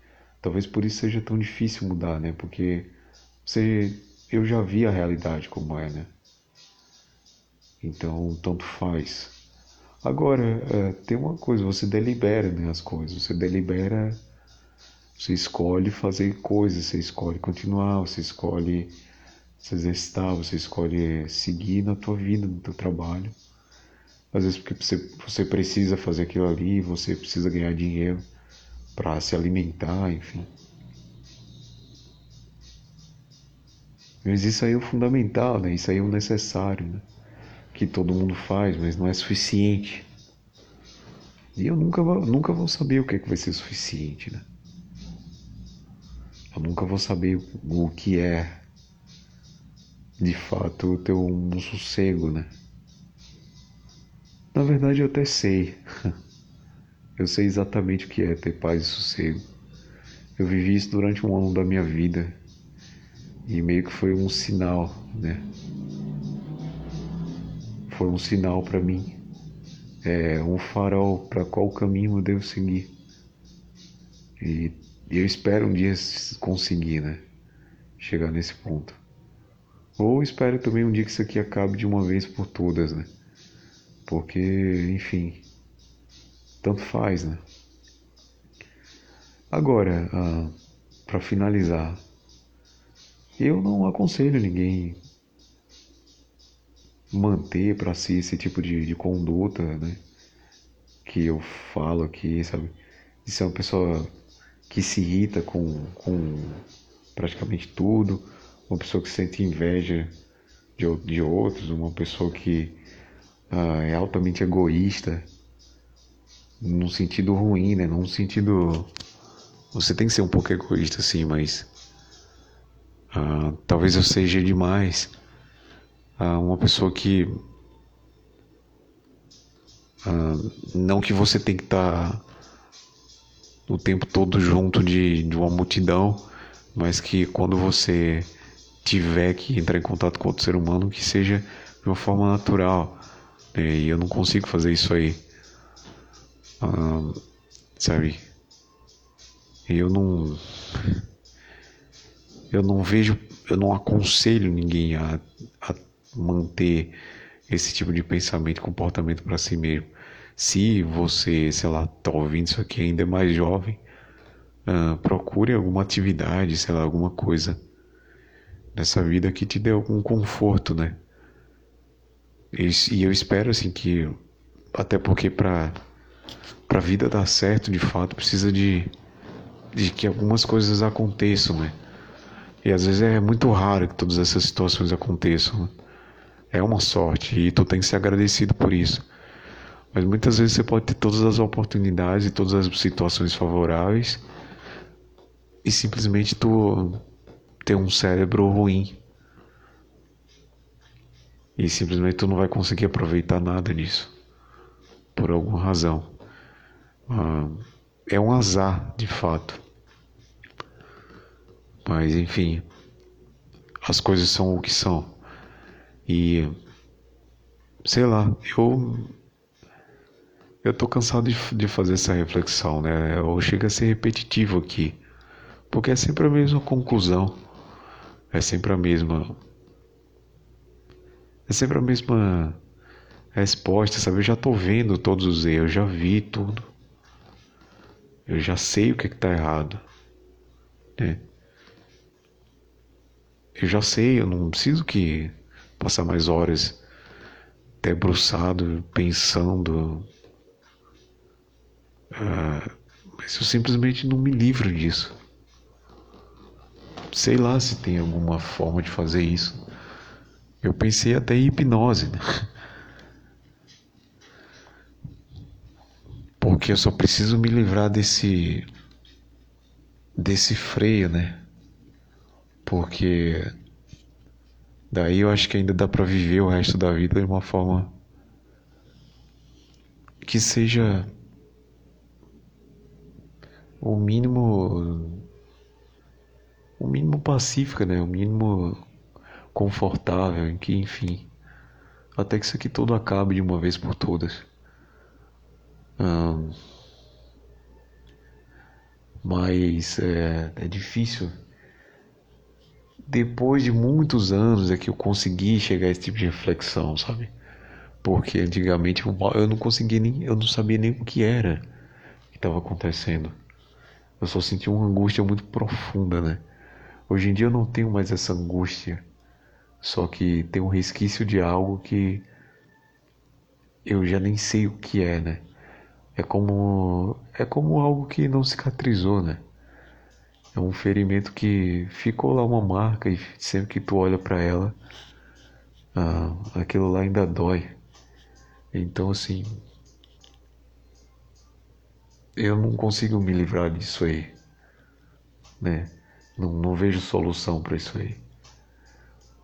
talvez por isso seja tão difícil mudar, né? Porque você, eu já vi a realidade como é, né? Então, tanto faz. Agora, é, tem uma coisa, você delibera né, as coisas, você delibera, você escolhe fazer coisas, você escolhe continuar, você escolhe se exercitar, você escolhe seguir na tua vida, no teu trabalho. Às vezes porque você, você precisa fazer aquilo ali, você precisa ganhar dinheiro para se alimentar, enfim. Mas isso aí é o fundamental, né? Isso aí é o necessário, né? Que todo mundo faz, mas não é suficiente. E eu nunca vou, nunca vou saber o que, é que vai ser suficiente, né? Eu nunca vou saber o que é de fato ter um sossego, né? Na verdade, eu até sei. Eu sei exatamente o que é ter paz e sossego. Eu vivi isso durante um ano da minha vida e meio que foi um sinal, né? Foi um sinal para mim, é um farol para qual caminho eu devo seguir. E, eu espero um dia conseguir, né? Chegar nesse ponto. Ou espero também um dia que isso aqui acabe de uma vez por todas, né? Porque, enfim, tanto faz, né? Agora, ah, para finalizar, eu não aconselho ninguém manter para si esse tipo de, de conduta, né? Que eu falo aqui, sabe? De ser uma pessoa que se irrita com, com praticamente tudo, uma pessoa que sente inveja de, de outros, uma pessoa que uh, é altamente egoísta, num sentido ruim, né? Num sentido. Você tem que ser um pouco egoísta, sim, mas. Uh, talvez eu seja demais. Uh, uma pessoa que. Não que você tem que estar tá o tempo todo junto de, de uma multidão, mas que quando você tiver que entrar em contato com outro ser humano, que seja de uma forma natural. Né? E eu não consigo fazer isso aí. Ah, sabe? Eu não. Eu não vejo. Eu não aconselho ninguém a, a manter esse tipo de pensamento e comportamento para si mesmo. Se você, sei lá, tá ouvindo isso aqui ainda é mais jovem, uh, procure alguma atividade, sei lá, alguma coisa nessa vida que te dê algum conforto, né? E, e eu espero assim que até porque para para a vida dar certo, de fato, precisa de de que algumas coisas aconteçam, né? E às vezes é muito raro que todas essas situações aconteçam. Né? É uma sorte e tu tem que ser agradecido por isso. Mas muitas vezes você pode ter todas as oportunidades e todas as situações favoráveis e simplesmente tu ter um cérebro ruim. E simplesmente tu não vai conseguir aproveitar nada disso. Por alguma razão. Ah, é um azar, de fato. Mas enfim, as coisas são o que são. E sei lá, eu eu tô cansado de, de fazer essa reflexão, né? Ou chega a ser repetitivo aqui, porque é sempre a mesma conclusão. É sempre a mesma. É sempre a mesma resposta, sabe? Eu já tô vendo todos os erros, já vi tudo. Eu já sei o que, é que tá errado. Né? Eu já sei, eu não preciso que passar mais horas debruçado, pensando. Ah, mas eu simplesmente não me livro disso. Sei lá se tem alguma forma de fazer isso. Eu pensei até em hipnose, né? Porque eu só preciso me livrar desse desse freio, né? Porque daí eu acho que ainda dá para viver o resto da vida de uma forma que seja o mínimo o mínimo pacífica, né? O mínimo confortável, que, enfim, até que isso aqui tudo acabe de uma vez por todas. mas é, é difícil. Depois de muitos anos é que eu consegui chegar a esse tipo de reflexão, sabe? Porque antigamente eu não conseguia nem, eu não sabia nem o que era que estava acontecendo. Eu só sentia uma angústia muito profunda, né? Hoje em dia eu não tenho mais essa angústia, só que tem um resquício de algo que eu já nem sei o que é, né? É como é como algo que não cicatrizou, né? É um ferimento que ficou lá uma marca e sempre que tu olha para ela, ah, aquilo lá ainda dói. Então assim, eu não consigo me livrar disso aí, né? Não, não vejo solução para isso aí.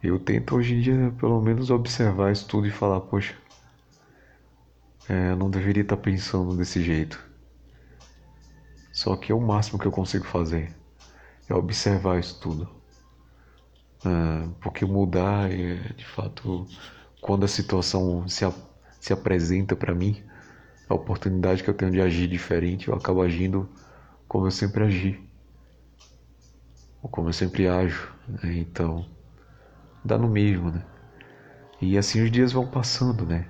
Eu tento hoje em dia pelo menos observar isso tudo e falar, poxa, é, não deveria estar pensando desse jeito. Só que é o máximo que eu consigo fazer. É observar isso tudo. É, porque mudar é, de fato, quando a situação se, se apresenta para mim, a oportunidade que eu tenho de agir diferente, eu acabo agindo como eu sempre agi. Ou como eu sempre ajo. Né? Então, dá no mesmo, né? E assim os dias vão passando, né?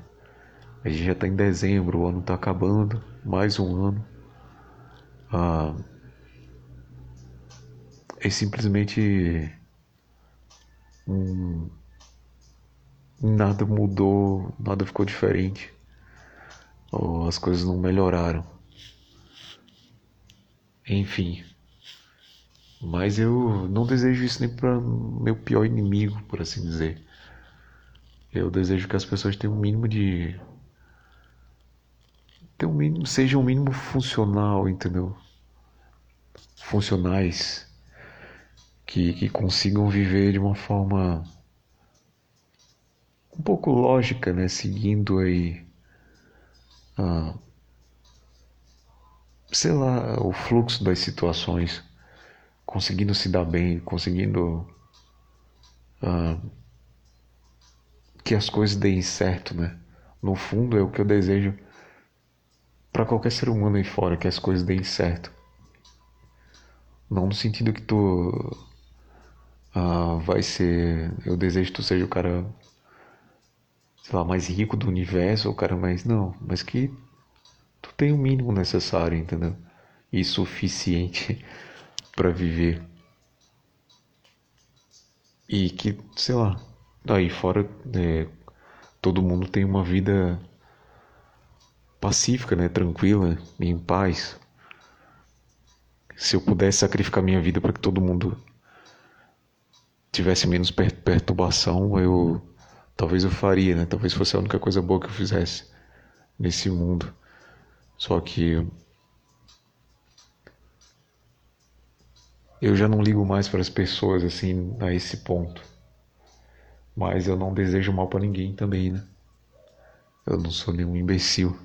A gente já está em dezembro, o ano está acabando, mais um ano. Ah, é simplesmente nada mudou, nada ficou diferente, ou as coisas não melhoraram. Enfim, mas eu não desejo isso nem para meu pior inimigo, por assim dizer. Eu desejo que as pessoas tenham um mínimo de ter um mínimo, seja um mínimo funcional, entendeu? Funcionais que, que consigam viver de uma forma um pouco lógica, né? Seguindo aí, ah, sei lá, o fluxo das situações, conseguindo se dar bem, conseguindo ah, que as coisas deem certo, né? No fundo é o que eu desejo para qualquer ser humano aí fora que as coisas deem certo. Não no sentido que tu ah, vai ser. Eu desejo que tu seja o cara, sei lá, mais rico do universo, o cara mais. Não, mas que tu tenha o mínimo necessário, entendeu? E suficiente para viver. E que, sei lá, daí fora é, todo mundo tem uma vida pacífica, né, tranquila, em paz. Se eu pudesse sacrificar minha vida para que todo mundo tivesse menos per perturbação, eu talvez eu faria, né? Talvez fosse a única coisa boa que eu fizesse nesse mundo. Só que eu já não ligo mais para as pessoas assim a esse ponto. Mas eu não desejo mal para ninguém também, né? Eu não sou nenhum imbecil.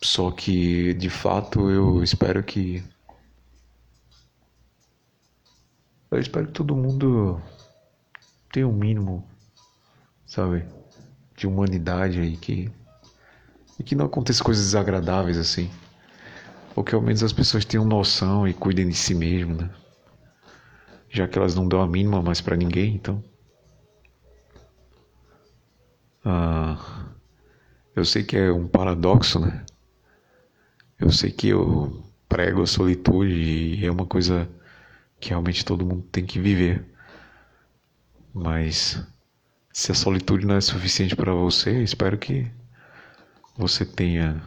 Só que, de fato, eu espero que. Eu espero que todo mundo tenha um mínimo, sabe, de humanidade aí, que. E que não aconteça coisas desagradáveis assim. Ou que ao menos as pessoas tenham noção e cuidem de si mesmo, né? Já que elas não dão a mínima mais para ninguém, então. Ah, eu sei que é um paradoxo, né? Eu sei que eu prego a solitude e é uma coisa que realmente todo mundo tem que viver. Mas se a solitude não é suficiente para você, espero que você tenha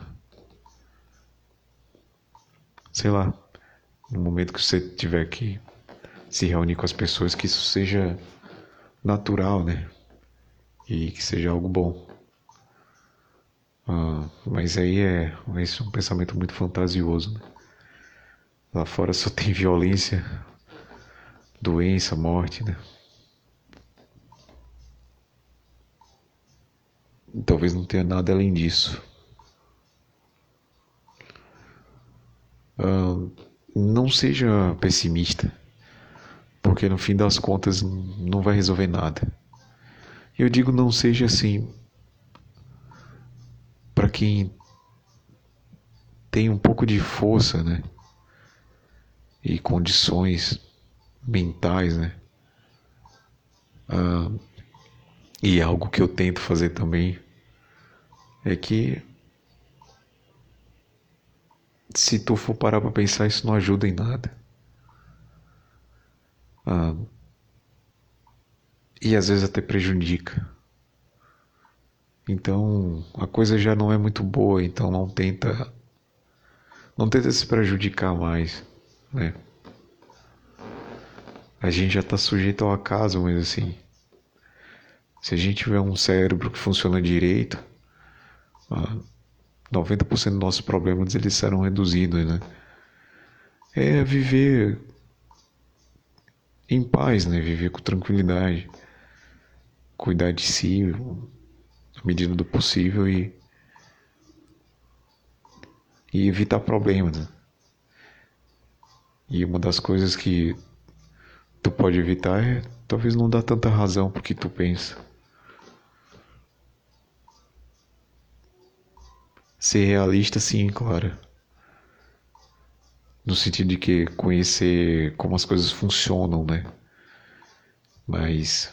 sei lá, no momento que você tiver que se reunir com as pessoas, que isso seja natural, né? E que seja algo bom. Ah, mas aí é, esse é um pensamento muito fantasioso. Né? Lá fora só tem violência, doença, morte, né? Talvez não tenha nada além disso. Ah, não seja pessimista, porque no fim das contas não vai resolver nada. Eu digo não seja assim para quem tem um pouco de força, né? E condições mentais, né? Ah, e algo que eu tento fazer também é que se tu for parar para pensar, isso não ajuda em nada. Ah, e às vezes até prejudica. Então a coisa já não é muito boa, então não tenta não tenta se prejudicar mais, né? A gente já está sujeito ao acaso, mas assim, se a gente tiver um cérebro que funciona direito, 90% dos nossos problemas eles serão reduzidos, né? É viver em paz, né? Viver com tranquilidade, cuidar de si, na medida do possível e e evitar problemas. Né? E uma das coisas que tu pode evitar é talvez não dar tanta razão pro que tu pensa. Ser realista, sim, claro. No sentido de que conhecer como as coisas funcionam, né? Mas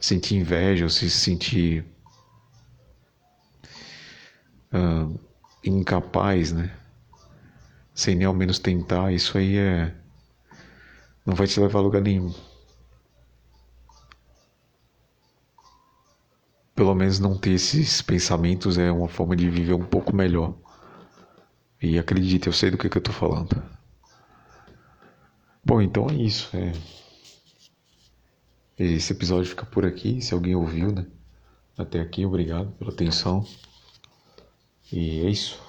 sentir inveja ou se sentir uh, incapaz, né? Sem nem ao menos tentar, isso aí é. Não vai te levar a lugar nenhum. Pelo menos não ter esses pensamentos é uma forma de viver um pouco melhor. E acredite, eu sei do que, que eu tô falando. Bom, então é isso. É... Esse episódio fica por aqui. Se alguém ouviu, né? Até aqui, obrigado pela atenção. E é isso.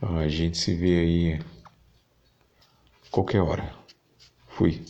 A gente se vê aí qualquer hora. Fui.